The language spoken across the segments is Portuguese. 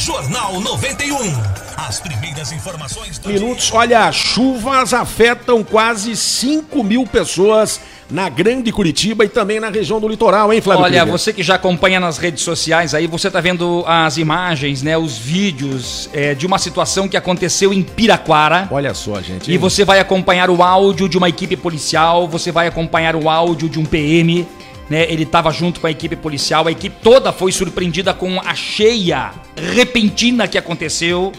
Jornal 91. As primeiras informações do Minutos. Olha, chuvas afetam quase 5 mil pessoas na Grande Curitiba e também na região do litoral, hein, Flávio? Olha, Krieger? você que já acompanha nas redes sociais aí, você tá vendo as imagens, né, os vídeos é, de uma situação que aconteceu em Piraquara. Olha só, gente. E você vai acompanhar o áudio de uma equipe policial, você vai acompanhar o áudio de um PM, né? Ele estava junto com a equipe policial, a equipe toda foi surpreendida com a cheia repentina que aconteceu.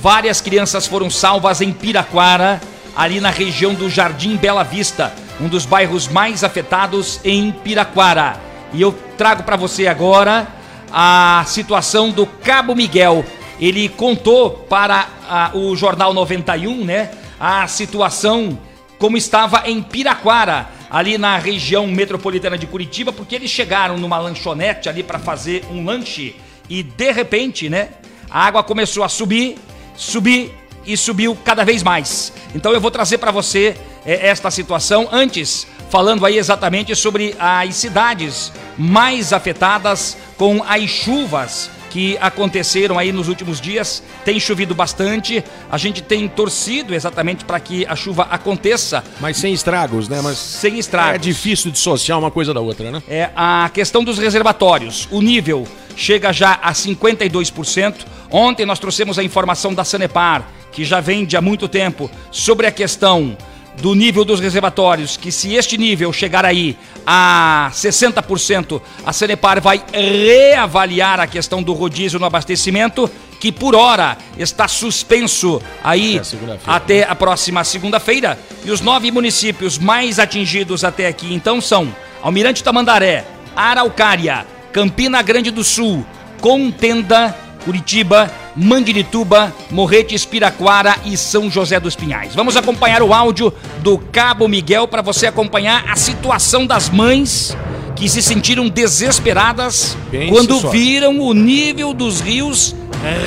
Várias crianças foram salvas em Piraquara, ali na região do Jardim Bela Vista, um dos bairros mais afetados em Piraquara. E eu trago para você agora a situação do Cabo Miguel. Ele contou para ah, o Jornal 91, né, a situação como estava em Piraquara, ali na região metropolitana de Curitiba, porque eles chegaram numa lanchonete ali para fazer um lanche e de repente, né, a água começou a subir, subir e subiu cada vez mais. Então eu vou trazer para você eh, esta situação antes falando aí exatamente sobre as cidades mais afetadas com as chuvas que aconteceram aí nos últimos dias. Tem chovido bastante, a gente tem torcido exatamente para que a chuva aconteça. Mas sem estragos, né? Mas sem estragos. É difícil dissociar uma coisa da outra, né? É a questão dos reservatórios. O nível chega já a 52%. Ontem nós trouxemos a informação da Sanepar, que já vem de há muito tempo, sobre a questão do nível dos reservatórios, que se este nível chegar aí a 60%, a Sanepar vai reavaliar a questão do rodízio no abastecimento, que por hora está suspenso aí Até até a próxima segunda-feira. E os nove municípios mais atingidos até aqui, então, são Almirante Tamandaré, Araucária, Campina Grande do Sul, Contenda, Curitiba, Mandirituba, Morretes, Piraquara e São José dos Pinhais. Vamos acompanhar o áudio do Cabo Miguel para você acompanhar a situação das mães que se sentiram desesperadas Pense quando só. viram o nível dos rios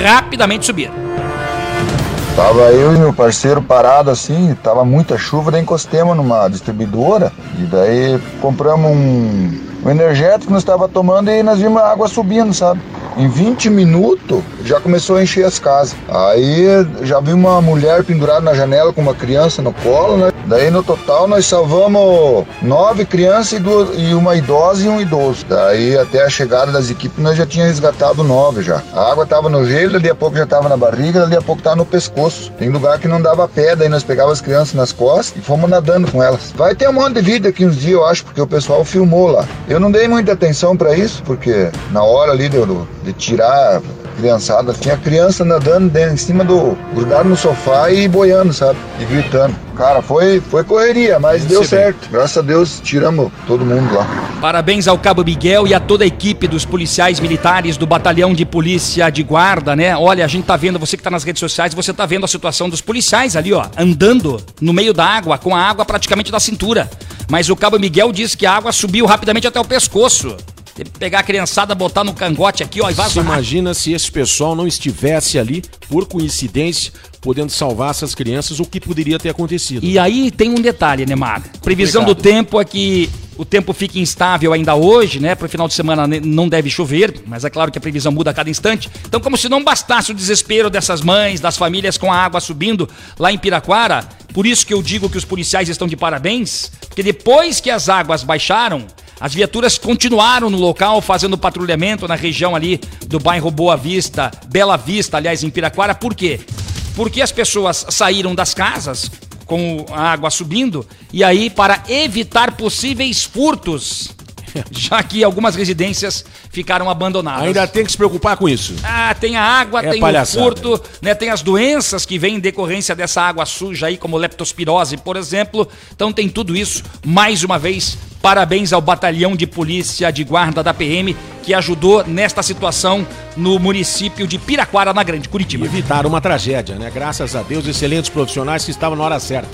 rapidamente subir. Tava eu e meu parceiro parado assim, tava muita chuva, daí encostemos numa distribuidora e daí compramos um, um energético que nós estava tomando e nós vimos a água subindo, sabe? Em 20 minutos já começou a encher as casas. Aí já vi uma mulher pendurada na janela com uma criança no colo, né? Daí no total nós salvamos nove crianças e, duas, e uma idosa e um idoso. Daí até a chegada das equipes nós já tínhamos resgatado nove já. A água tava no gelo, dali a pouco já tava na barriga, dali a pouco tava no pescoço. Tem lugar que não dava pé, daí nós pegávamos as crianças nas costas e fomos nadando com elas. Vai ter um monte de vídeo aqui uns dias, eu acho, porque o pessoal filmou lá. Eu não dei muita atenção pra isso, porque na hora ali de, de tirar a criançada, tinha criança nadando dentro, em cima do. grudado no sofá e boiando, sabe? E gritando. Cara, foi, foi correria, mas deu Recebi. certo. Graças a Deus, tiramos todo mundo lá. Parabéns ao Cabo Miguel e a toda a equipe dos policiais militares do Batalhão de Polícia de Guarda, né? Olha, a gente tá vendo, você que tá nas redes sociais, você tá vendo a situação dos policiais ali, ó, andando no meio da água, com a água praticamente da cintura. Mas o Cabo Miguel diz que a água subiu rapidamente até o pescoço. Que pegar a criançada, botar no cangote aqui, ó, e imagina se esse pessoal não estivesse ali, por coincidência, podendo salvar essas crianças, o que poderia ter acontecido? E aí tem um detalhe, Neymar. Previsão do tempo é que o tempo fica instável ainda hoje, né? Para o final de semana não deve chover, mas é claro que a previsão muda a cada instante. Então, como se não bastasse o desespero dessas mães, das famílias com a água subindo lá em Piraquara, por isso que eu digo que os policiais estão de parabéns, porque depois que as águas baixaram, as viaturas continuaram no local fazendo patrulhamento na região ali do bairro Boa Vista, Bela Vista, aliás, em Piraquara. Por quê? Porque as pessoas saíram das casas com a água subindo e aí para evitar possíveis furtos, já que algumas residências ficaram abandonadas. Ainda tem que se preocupar com isso. Ah, tem a água, É tem palhaçada. o furto, né? Tem as doenças que vêm em decorrência dessa água suja aí, como leptospirose, por exemplo. Então tem tudo isso. Mais uma vez, parabéns ao batalhão de polícia de guarda da PM que ajudou nesta situação no município de Piraquara, na Grande E Curitiba. evitar uma tragédia, né? Graças a Deus, excelentes profissionais que estavam na hora certa.